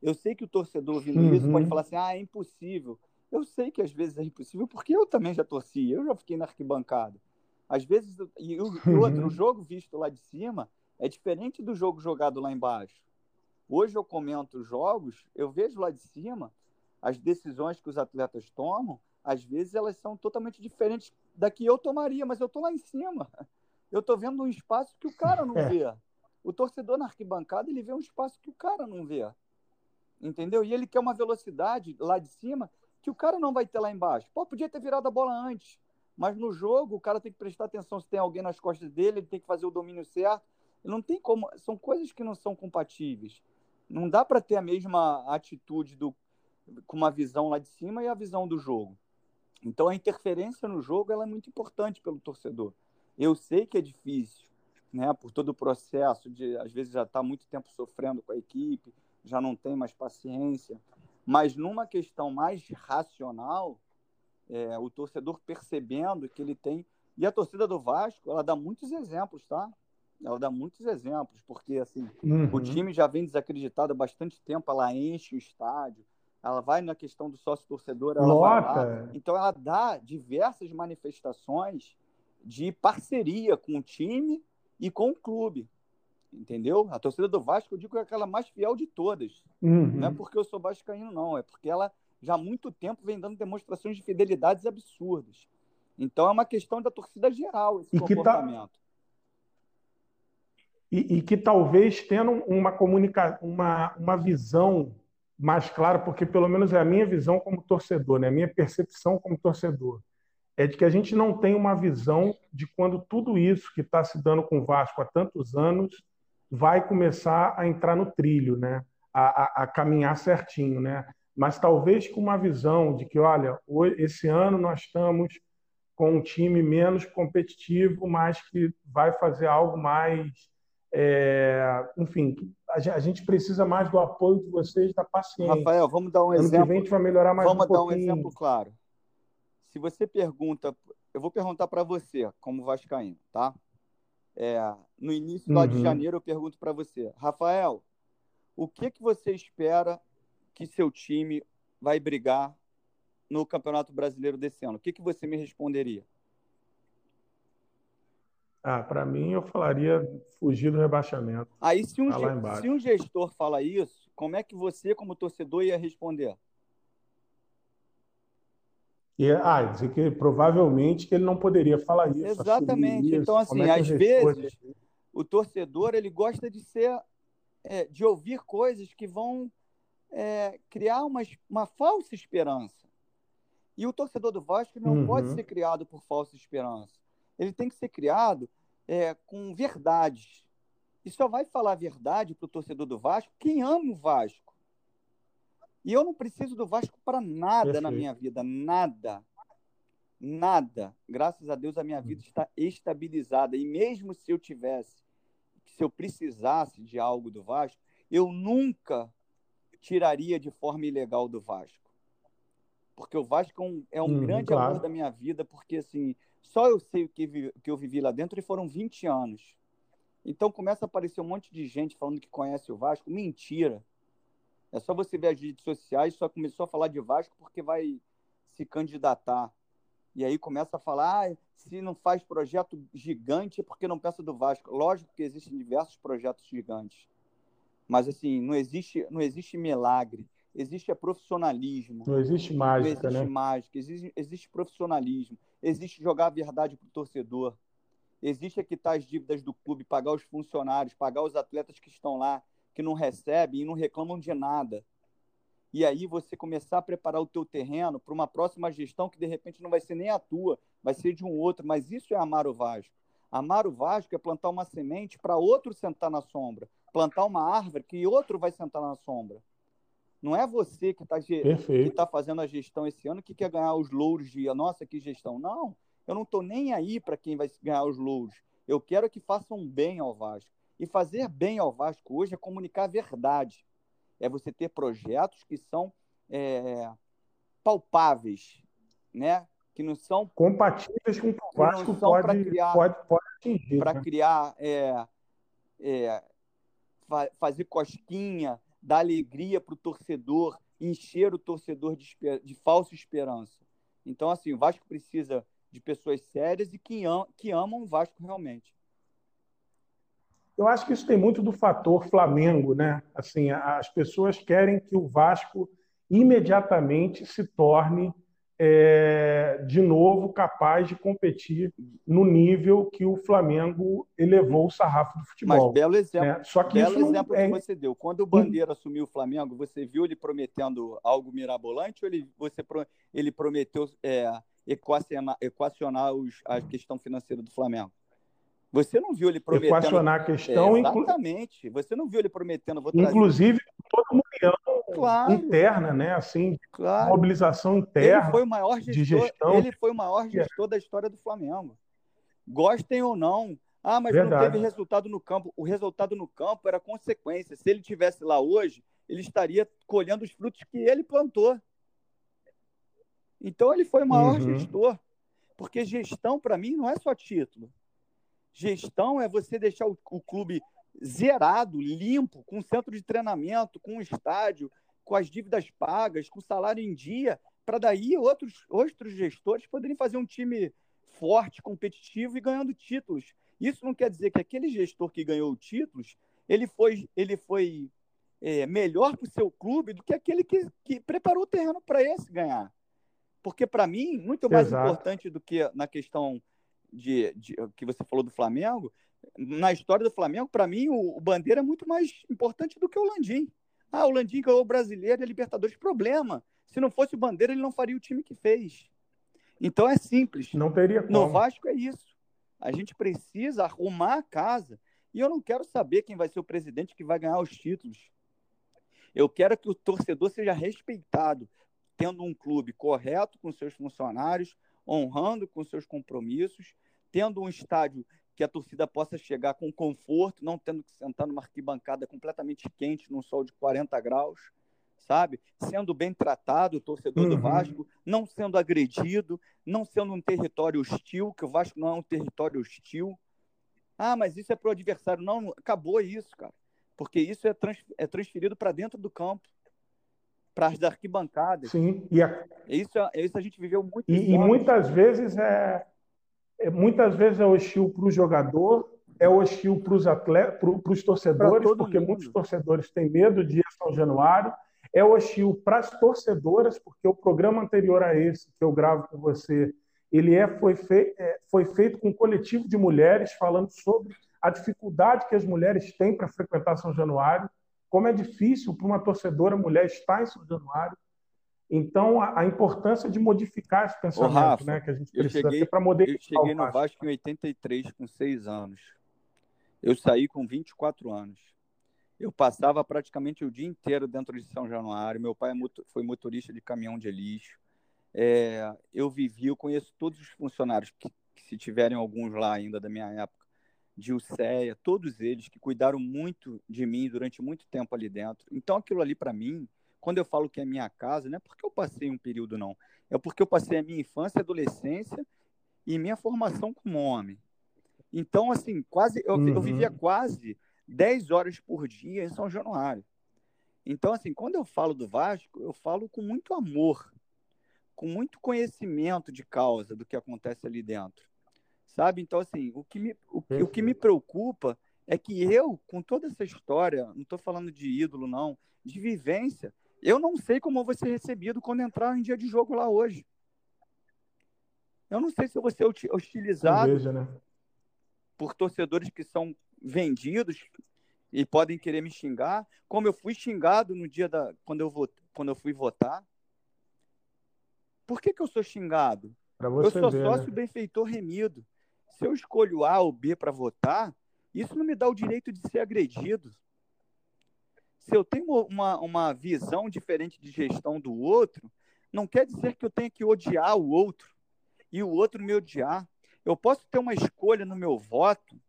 Eu sei que o torcedor ouvindo uhum. isso pode falar assim: ah, é impossível. Eu sei que às vezes é impossível, porque eu também já torci, eu já fiquei na arquibancada. Às vezes, e o, uhum. outro, o jogo visto lá de cima é diferente do jogo jogado lá embaixo. Hoje eu comento jogos, eu vejo lá de cima, as decisões que os atletas tomam, às vezes elas são totalmente diferentes da que eu tomaria, mas eu estou lá em cima. Eu estou vendo um espaço que o cara não *laughs* é. vê. O torcedor na arquibancada, ele vê um espaço que o cara não vê. Entendeu? E ele quer uma velocidade lá de cima que o cara não vai ter lá embaixo. Pô, podia ter virado a bola antes. Mas no jogo, o cara tem que prestar atenção se tem alguém nas costas dele, ele tem que fazer o domínio certo. Não tem como. São coisas que não são compatíveis. Não dá para ter a mesma atitude do, com uma visão lá de cima e a visão do jogo. Então a interferência no jogo ela é muito importante pelo torcedor. Eu sei que é difícil, né, por todo o processo de às vezes já está muito tempo sofrendo com a equipe, já não tem mais paciência, mas numa questão mais racional, é, o torcedor percebendo que ele tem e a torcida do Vasco ela dá muitos exemplos, tá? Ela dá muitos exemplos, porque assim, uhum. o time já vem desacreditado há bastante tempo, ela enche o estádio, ela vai na questão do sócio torcedor, ela Lota. Então ela dá diversas manifestações de parceria com o time e com o clube. Entendeu? A torcida do Vasco, eu digo que é aquela mais fiel de todas. Uhum. Não é porque eu sou vascaíno, não. É porque ela já há muito tempo vem dando demonstrações de fidelidades absurdas. Então é uma questão da torcida geral esse e tá comportamento. E, e, que talvez tendo uma comunica... uma, uma visão mais clara, porque pelo menos é a minha visão como torcedor, né? a minha percepção como torcedor, é de que a gente não tem uma visão de quando tudo isso que está se dando com o Vasco há tantos anos vai começar a entrar no trilho, né? a, a, a caminhar certinho. Né? Mas talvez com uma visão de que, olha, esse ano nós estamos com um time menos competitivo, mas que vai fazer algo mais é, enfim, a gente precisa mais do apoio de vocês, da paciência. Rafael, vamos dar um ano exemplo. Que vem a gente vai melhorar mais vamos um pouquinho. dar um exemplo claro. Se você pergunta, eu vou perguntar para você, como vascaíno, tá? É, no início uhum. de janeiro eu pergunto para você, Rafael, o que que você espera que seu time vai brigar no Campeonato Brasileiro desse ano? O que que você me responderia? Ah, para mim eu falaria fugir do rebaixamento. Aí se um, tá se um gestor fala isso, como é que você, como torcedor, ia responder? E, ah, dizer que provavelmente que ele não poderia falar isso. Exatamente. Isso. Então, assim, é às vezes o torcedor ele gosta de ser, é, de ouvir coisas que vão é, criar uma, uma falsa esperança. E o torcedor do Vasco não uhum. pode ser criado por falsa esperança ele tem que ser criado é, com verdade. E só vai falar a verdade para o torcedor do Vasco quem ama o Vasco. E eu não preciso do Vasco para nada Perfeito. na minha vida, nada. Nada. Graças a Deus a minha vida está estabilizada. E mesmo se eu tivesse, se eu precisasse de algo do Vasco, eu nunca tiraria de forma ilegal do Vasco. Porque o Vasco é um, é um hum, grande claro. amor da minha vida, porque assim, só eu sei o que, que eu vivi lá dentro e foram 20 anos. Então começa a aparecer um monte de gente falando que conhece o Vasco. Mentira. É só você ver as redes sociais, só começou a falar de Vasco porque vai se candidatar. E aí começa a falar, ah, se não faz projeto gigante é porque não pensa do Vasco. Lógico que existem diversos projetos gigantes. Mas assim, não existe, não existe milagre. Existe profissionalismo. Não existe mágica, não existe né? mágica, existe, existe profissionalismo existe jogar a verdade para o torcedor, existe quitar as dívidas do clube, pagar os funcionários, pagar os atletas que estão lá, que não recebem e não reclamam de nada. E aí você começar a preparar o teu terreno para uma próxima gestão que de repente não vai ser nem a tua, vai ser de um outro, mas isso é amar o Vasco. Amar o Vasco é plantar uma semente para outro sentar na sombra, plantar uma árvore que outro vai sentar na sombra. Não é você que está tá fazendo a gestão esse ano que quer ganhar os louros de nossa, que gestão. Não, eu não estou nem aí para quem vai ganhar os louros. Eu quero que façam bem ao Vasco. E fazer bem ao Vasco hoje é comunicar a verdade. É você ter projetos que são é, palpáveis, né? que não são compatíveis com o que o Vasco pode, criar, pode, pode atingir. Para né? criar, é, é, fa fazer cosquinha, dar alegria para o torcedor, encher o torcedor de, de falsa esperança. Então, assim, o Vasco precisa de pessoas sérias e que, am que amam o Vasco realmente. Eu acho que isso tem muito do fator Flamengo, né? Assim, as pessoas querem que o Vasco imediatamente se torne é, de novo capaz de competir no nível que o Flamengo elevou o sarrafo do futebol. Mas belo exemplo, né? Só que belo exemplo é... que você deu. Quando o Bandeira hum. assumiu o Flamengo, você viu ele prometendo algo mirabolante ou ele, você, ele prometeu é, equacionar, equacionar os, a questão financeira do Flamengo? Você não viu ele prometendo. Equacionar a questão. É, exatamente. Você não viu ele prometendo. Vou trazer... Inclusive, união claro. interna, né? Assim, claro. mobilização interna. Ele foi o maior gestor, de gestão. Ele foi o maior gestor da história do Flamengo. Gostem ou não. Ah, mas Verdade. não teve resultado no campo. O resultado no campo era consequência. Se ele tivesse lá hoje, ele estaria colhendo os frutos que ele plantou. Então ele foi o maior uhum. gestor. Porque gestão, para mim, não é só título. Gestão é você deixar o, o clube zerado, limpo, com centro de treinamento, com estádio, com as dívidas pagas, com salário em dia, para daí outros, outros gestores poderem fazer um time forte, competitivo e ganhando títulos. Isso não quer dizer que aquele gestor que ganhou títulos ele foi, ele foi é, melhor para o seu clube do que aquele que, que preparou o terreno para esse ganhar. Porque, para mim, muito mais Exato. importante do que na questão de, de, que você falou do Flamengo, na história do Flamengo, para mim, o, o, Bandeira é muito mais importante do que o Landim. Ah, o Landim ganhou o brasileiro e a Libertadores. Problema. Se não fosse o Bandeira, ele não faria o time que fez. Então é simples. Não teria como. No Vasco é isso. A gente precisa arrumar a casa. E eu não quero saber quem vai ser o presidente que vai ganhar os títulos. Eu quero que o torcedor seja respeitado, tendo um clube correto com seus funcionários, honrando com seus compromissos tendo um estádio que a torcida possa chegar com conforto, não tendo que sentar numa arquibancada completamente quente, num sol de 40 graus, sabe? Sendo bem tratado o torcedor uhum. do Vasco, não sendo agredido, não sendo um território hostil, que o Vasco não é um território hostil. Ah, mas isso é para o adversário. Não, acabou isso, cara. Porque isso é, trans, é transferido para dentro do campo, para as arquibancadas. Sim, e a... isso, é, isso a gente viveu muito. E, e muitas vezes é, muitas vezes é hostil para o jogador, é hostil para os atletas, para os torcedores, porque mundo. muitos torcedores têm medo de ir a São Januário, é hostil para as torcedoras, porque o programa anterior a esse que eu gravo com você, ele é, foi, fei, é, foi feito com um coletivo de mulheres falando sobre a dificuldade que as mulheres têm para frequentar São Januário, como é difícil para uma torcedora mulher estar em São Januário, então, a, a, importância de modificar esse pensamento, Rafa, né, que a gente precisa ter para modificar. Eu cheguei no Vasco em 83, com 6 anos. Eu saí com 24 anos. Eu passava praticamente o dia inteiro dentro de São Januário. Meu pai é foi motorista de caminhão de lixo. É, eu vivi, eu conheço todos os funcionários, que, que, se tiverem alguns lá ainda da minha época, de UCEA, todos eles que cuidaram muito de mim durante muito tempo ali dentro. Então, aquilo ali, para mim, quando eu falo que é minha casa, não é porque eu passei um período, não. É porque eu passei a minha infância, adolescência e minha formação como homem. Então, assim, quase eu, uhum. eu vivia quase 10 horas por dia em São Januário. Então, assim, quando eu falo do Vasco, eu falo com muito amor, com muito conhecimento de causa do que acontece ali dentro. Sabe? Então, assim, o que me, o, o que me preocupa é que eu, com toda essa história, não estou falando de ídolo, não, de vivência, eu não sei como eu vou ser recebido quando entrar em dia de jogo lá hoje. Eu não sei se eu vou ser hostilizado né? por torcedores que são vendidos e podem querer me xingar, como eu fui xingado no dia da quando eu vot, quando eu fui votar. Por que, que eu sou xingado? eu sou ver, sócio né? benfeitor remido. Se eu escolho A ou B para votar, isso não me dá o direito de ser agredido. Se eu tenho uma, uma visão diferente de gestão do outro, não quer dizer que eu tenha que odiar o outro e o outro me odiar. Eu posso ter uma escolha no meu voto,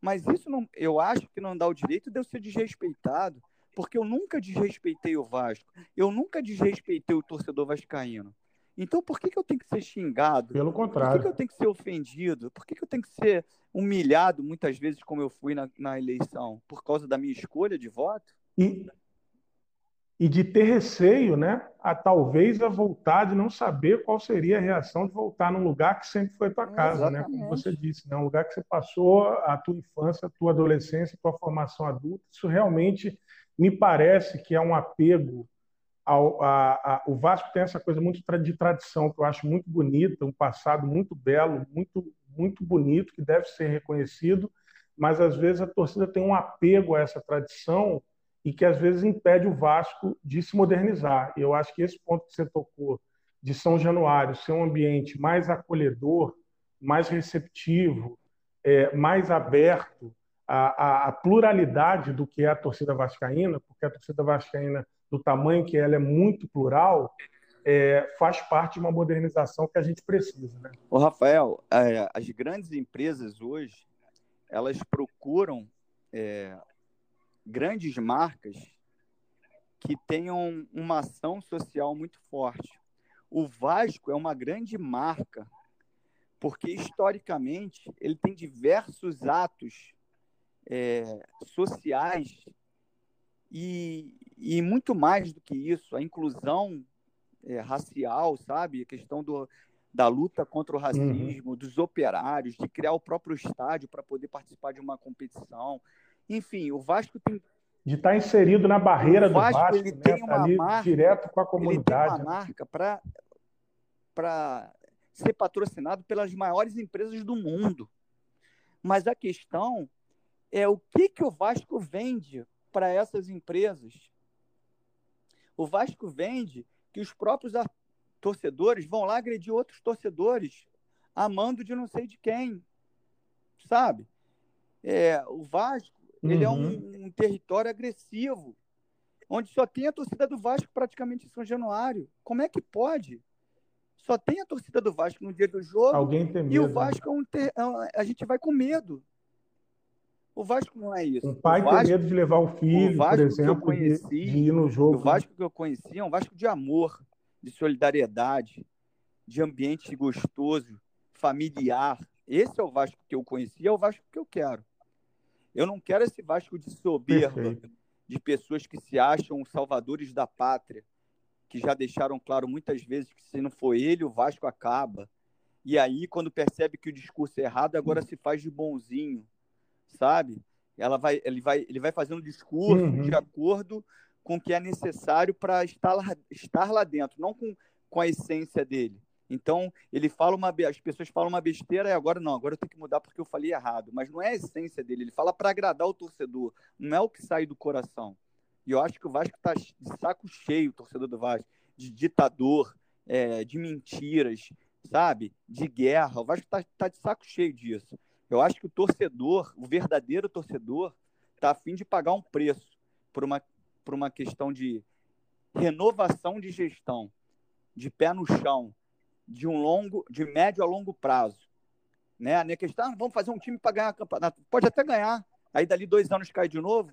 mas isso não, eu acho que não dá o direito de eu ser desrespeitado, porque eu nunca desrespeitei o Vasco, eu nunca desrespeitei o torcedor vascaíno. Então, por que, que eu tenho que ser xingado? Pelo contrário. Por que, que eu tenho que ser ofendido? Por que, que eu tenho que ser humilhado muitas vezes, como eu fui na, na eleição? Por causa da minha escolha de voto? E, e de ter receio, né? A talvez a voltar, de não saber qual seria a reação de voltar num lugar que sempre foi tua casa, né? Como você disse, né? Um lugar que você passou a tua infância, a tua adolescência, a tua formação adulta. Isso realmente me parece que é um apego ao, a, a, o Vasco tem essa coisa muito de tradição que eu acho muito bonita, um passado muito belo, muito muito bonito que deve ser reconhecido, mas às vezes a torcida tem um apego a essa tradição e que às vezes impede o Vasco de se modernizar. Eu acho que esse ponto que você tocou de São Januário ser um ambiente mais acolhedor, mais receptivo, é, mais aberto à, à, pluralidade do que é a torcida vascaína, porque a torcida vascaína do tamanho que ela é muito plural, é, faz parte de uma modernização que a gente precisa. Né? O Rafael, é, as grandes empresas hoje elas procuram é, grandes marcas que tenham uma ação social muito forte. O Vasco é uma grande marca porque historicamente ele tem diversos atos é, sociais e, e muito mais do que isso, a inclusão é, racial, sabe? A questão do, da luta contra o racismo, uhum. dos operários, de criar o próprio estádio para poder participar de uma competição. Enfim, o Vasco tem. De estar tá inserido na barreira Vasco, do Vasco, ele né? tem uma Ali, marca, direto com a comunidade. Ele tem uma marca para ser patrocinado pelas maiores empresas do mundo. Mas a questão é o que, que o Vasco vende para essas empresas. O Vasco vende que os próprios torcedores vão lá agredir outros torcedores, amando de não sei de quem, sabe? É, o Vasco uhum. ele é um, uhum. um, território agressivo, onde só tem a torcida do Vasco praticamente em São Januário. Como é que pode? Só tem a torcida do Vasco no dia do jogo Alguém tem medo, e o né? Vasco é um ter... É a gente vai com medo. O Vasco não é isso. Um pai Vasco, tem medo de levar o filho, o Vasco por exemplo, conheci, de, de, ir no jogo. O Vasco que eu conheci é um Vasco de amor, de solidariedade, de ambiente gostoso, familiar. Esse é o Vasco que eu conheci, é o Vasco que eu quero. Eu não quero esse Vasco de soberba, Perfeito. de pessoas que se acham salvadores da pátria, que já deixaram claro muitas vezes que se não for ele, o Vasco acaba. E aí, quando percebe que o discurso é errado, agora se faz de bonzinho sabe? Ela vai, ele, vai, ele vai fazendo discurso uhum. de acordo com o que é necessário para estar lá, estar lá dentro, não com, com a essência dele. Então, ele fala uma as pessoas falam uma besteira e agora não, agora eu tenho que mudar porque eu falei errado, mas não é a essência dele, ele fala para agradar o torcedor, não é o que sai do coração. E eu acho que o Vasco está de saco cheio, o torcedor do Vasco, de ditador, é, de mentiras, sabe? De guerra. O Vasco está tá de saco cheio disso. Eu acho que o torcedor, o verdadeiro torcedor, está afim de pagar um preço por uma, por uma questão de renovação de gestão, de pé no chão, de um longo, de médio a longo prazo. Né? A questão, ah, vamos fazer um time para ganhar a campeonato. Pode até ganhar, aí dali dois anos cai de novo.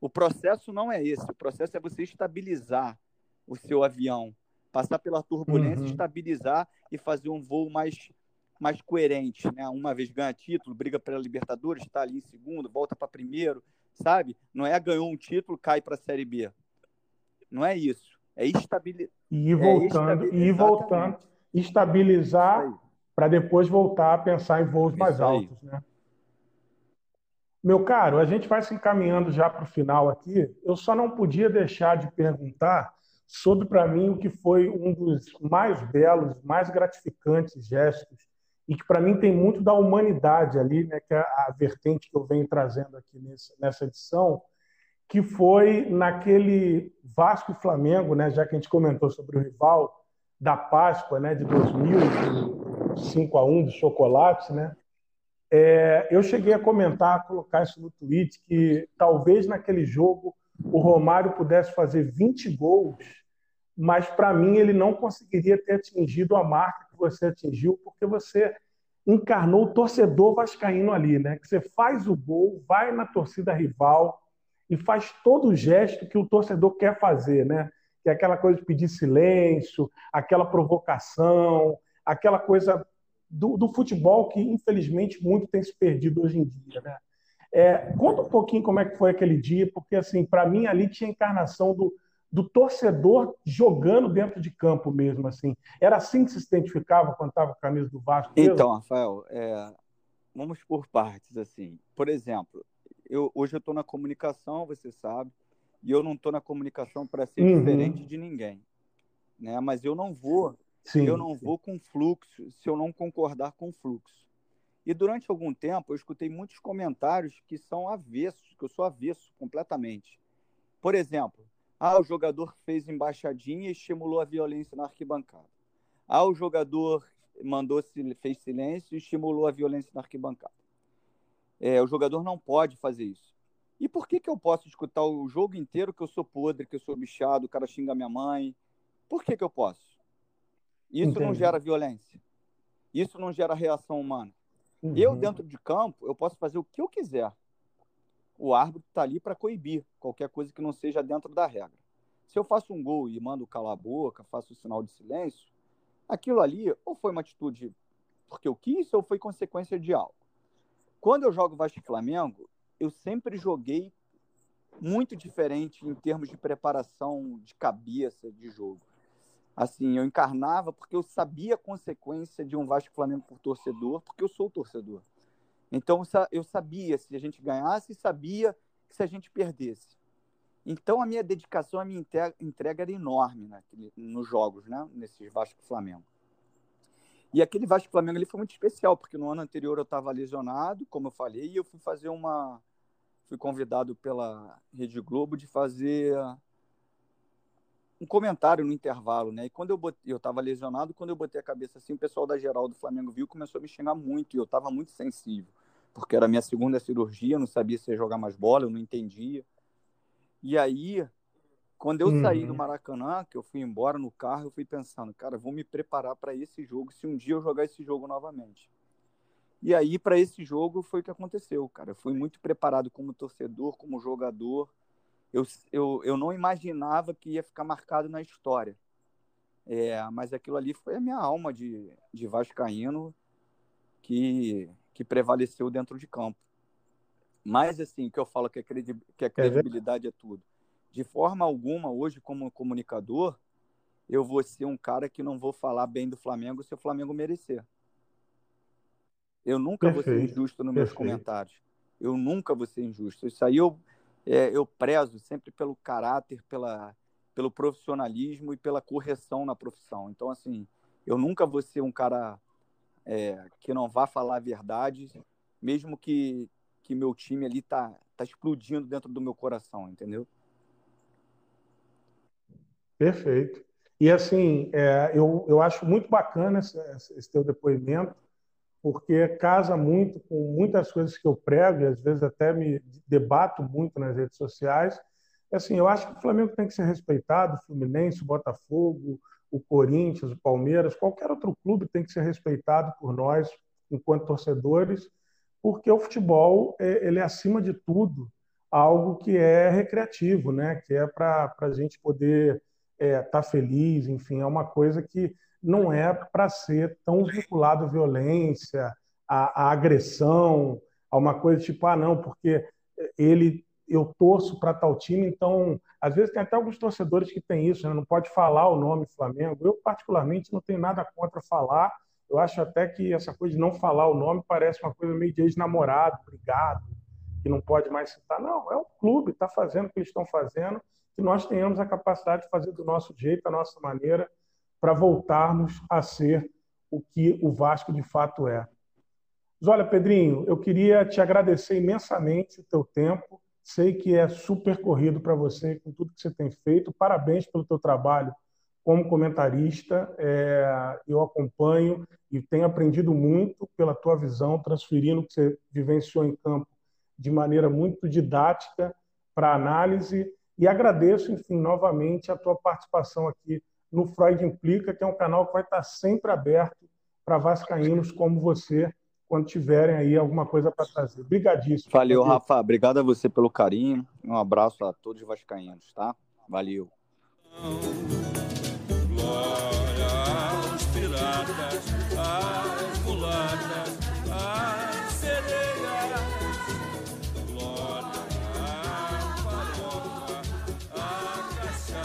O processo não é esse. O processo é você estabilizar o seu avião, passar pela turbulência, uhum. estabilizar e fazer um voo mais mais coerente, né? Uma vez ganha título, briga pela Libertadores, está ali em segundo, volta para primeiro, sabe? Não é ganhou um título, cai para a Série B. Não é isso. É estabilizar. E ir voltando, é e voltando, estabilizar para depois voltar a pensar em voos isso mais altos, né? Meu caro, a gente vai se encaminhando já para o final aqui. Eu só não podia deixar de perguntar sobre, para mim, o que foi um dos mais belos, mais gratificantes gestos e que para mim tem muito da humanidade ali, né, que é a vertente que eu venho trazendo aqui nesse, nessa edição, que foi naquele Vasco e Flamengo, né, já que a gente comentou sobre o rival da Páscoa, né, de 2000, 5 a 1 do chocolate, né? É, eu cheguei a comentar, a colocar isso no tweet, que talvez naquele jogo o Romário pudesse fazer 20 gols, mas para mim ele não conseguiria ter atingido a marca que você atingiu, porque você encarnou o torcedor vascaíno ali, né? Que você faz o gol, vai na torcida rival e faz todo o gesto que o torcedor quer fazer, né? Que é aquela coisa de pedir silêncio, aquela provocação, aquela coisa do, do futebol que infelizmente muito tem se perdido hoje em dia, né? É, conta um pouquinho como é que foi aquele dia, porque assim, para mim ali tinha a encarnação do, do torcedor jogando dentro de campo mesmo, assim. Era assim que se identificava quando estava com a camisa do Vasco? Mesmo? Então, Rafael, é... vamos por partes, assim. Por exemplo, eu, hoje eu estou na comunicação, você sabe, e eu não estou na comunicação para ser uhum. diferente de ninguém, né? Mas eu não vou, sim, eu não sim. vou com fluxo se eu não concordar com fluxo. E durante algum tempo eu escutei muitos comentários que são avessos, que eu sou avesso completamente. Por exemplo, ah, o jogador fez embaixadinha e estimulou a violência na arquibancada. Ah, o jogador mandou fez silêncio e estimulou a violência na arquibancada. É, o jogador não pode fazer isso. E por que, que eu posso escutar o jogo inteiro que eu sou podre, que eu sou bichado, o cara xinga minha mãe? Por que, que eu posso? Isso Entendi. não gera violência. Isso não gera reação humana. Uhum. Eu, dentro de campo, eu posso fazer o que eu quiser o árbitro está ali para coibir qualquer coisa que não seja dentro da regra. Se eu faço um gol e mando calar a boca, faço o sinal de silêncio, aquilo ali ou foi uma atitude porque eu quis ou foi consequência de algo. Quando eu jogo Vasco e Flamengo, eu sempre joguei muito diferente em termos de preparação de cabeça de jogo. Assim, eu encarnava porque eu sabia a consequência de um Vasco Flamengo por torcedor, porque eu sou torcedor. Então eu sabia se a gente ganhasse e sabia se a gente perdesse. Então a minha dedicação, a minha entrega era enorme nos jogos, né, nesses Vasco Flamengo. E aquele Vasco Flamengo ali foi muito especial, porque no ano anterior eu estava lesionado, como eu falei, e eu fui fazer uma. Fui convidado pela Rede Globo de fazer um comentário no intervalo, né? E quando eu botei, eu estava lesionado, quando eu botei a cabeça assim, o pessoal da geral do Flamengo viu, começou a me xingar muito e eu estava muito sensível, porque era a minha segunda cirurgia, eu não sabia se ia jogar mais bola, eu não entendia. E aí, quando eu uhum. saí do uhum. Maracanã, que eu fui embora no carro, eu fui pensando, cara, vou me preparar para esse jogo, se um dia eu jogar esse jogo novamente. E aí, para esse jogo, foi o que aconteceu, cara. Eu fui muito preparado como torcedor, como jogador eu, eu, eu não imaginava que ia ficar marcado na história. É, mas aquilo ali foi a minha alma de, de vascaíno que, que prevaleceu dentro de campo. Mas, assim, que eu falo que a, que a credibilidade é tudo. De forma alguma, hoje, como comunicador, eu vou ser um cara que não vou falar bem do Flamengo se o Flamengo merecer. Eu nunca Perfeito. vou ser injusto nos meus Perfeito. comentários. Eu nunca vou ser injusto. Isso aí eu, é, eu prezo sempre pelo caráter, pela, pelo profissionalismo e pela correção na profissão. Então, assim, eu nunca vou ser um cara é, que não vá falar a verdade, mesmo que, que meu time ali tá, tá explodindo dentro do meu coração, entendeu? Perfeito. E assim, é, eu, eu acho muito bacana esse, esse teu depoimento, porque casa muito com muitas coisas que eu prego, e às vezes até me debato muito nas redes sociais. Assim, eu acho que o Flamengo tem que ser respeitado, o Fluminense, o Botafogo, o Corinthians, o Palmeiras, qualquer outro clube tem que ser respeitado por nós, enquanto torcedores, porque o futebol é, ele é acima de tudo algo que é recreativo, né? Que é para a gente poder estar é, tá feliz, enfim, é uma coisa que não é para ser tão vinculado à violência, à, à, agressão, a uma coisa tipo, ah, não, porque ele eu torço para tal time, então, às vezes tem até alguns torcedores que têm isso, né? não pode falar o nome Flamengo. Eu, particularmente, não tenho nada contra falar. Eu acho até que essa coisa de não falar o nome parece uma coisa meio de ex-namorado, brigado, que não pode mais citar. Não, é o clube, está fazendo o que eles estão fazendo, que nós tenhamos a capacidade de fazer do nosso jeito, da nossa maneira, para voltarmos a ser o que o Vasco de fato é. Mas olha, Pedrinho, eu queria te agradecer imensamente o teu tempo. Sei que é super corrido para você com tudo que você tem feito. Parabéns pelo teu trabalho como comentarista. É, eu acompanho e tenho aprendido muito pela tua visão, transferindo o que você vivenciou em campo de maneira muito didática para análise E agradeço, enfim, novamente a tua participação aqui no Freud Implica, que é um canal que vai estar sempre aberto para vascaínos como você, quando tiverem aí alguma coisa para trazer. Obrigadíssimo. Valeu, Rafa. Obrigado a você pelo carinho. Um abraço a todos os vascaínos, tá? Valeu.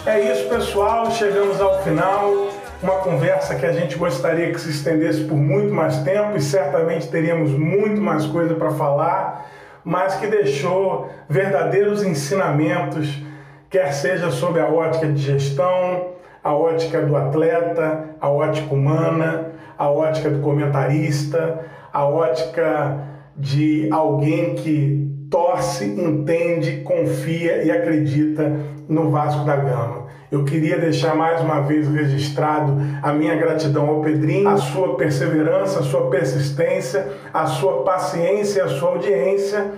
É isso, pessoal. Chegamos ao final. Uma conversa que a gente gostaria que se estendesse por muito mais tempo e certamente teríamos muito mais coisa para falar, mas que deixou verdadeiros ensinamentos, quer seja sobre a ótica de gestão, a ótica do atleta, a ótica humana, a ótica do comentarista, a ótica de alguém que torce, entende, confia e acredita no Vasco da Gama. Eu queria deixar mais uma vez registrado a minha gratidão ao Pedrinho, a sua perseverança, a sua persistência, a sua paciência a sua audiência.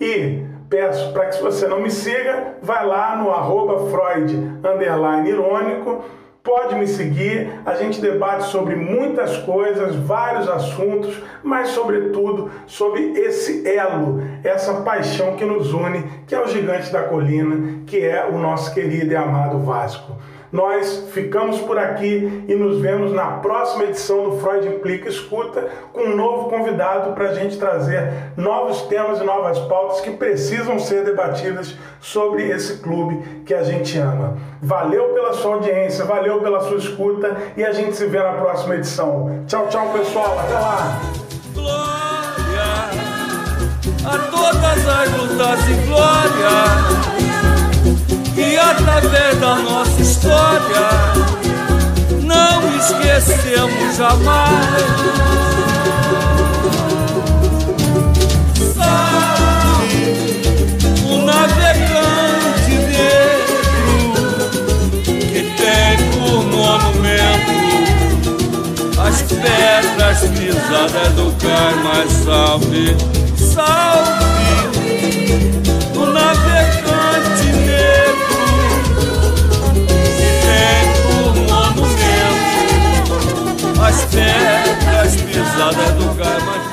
E peço para que se você não me siga, vai lá no arroba Freud underline irônico, pode me seguir, a gente debate sobre muitas coisas, vários assuntos, mas sobretudo sobre esse elo, essa paixão que nos une, que é o gigante da colina, que é o nosso querido e amado Vasco. Nós ficamos por aqui e nos vemos na próxima edição do Freud Implica Escuta com um novo convidado para a gente trazer novos temas e novas pautas que precisam ser debatidas sobre esse clube que a gente ama. Valeu pela sua audiência, valeu pela sua escuta e a gente se vê na próxima edição. Tchau, tchau, pessoal. Até lá. Glória a todas as lutas e glória. E através da nossa história, não esquecemos jamais. Sai o navegante negro que tem por monumento as pedras pisadas do cais, mas salve, salve as pedras pisadas do Carmachão.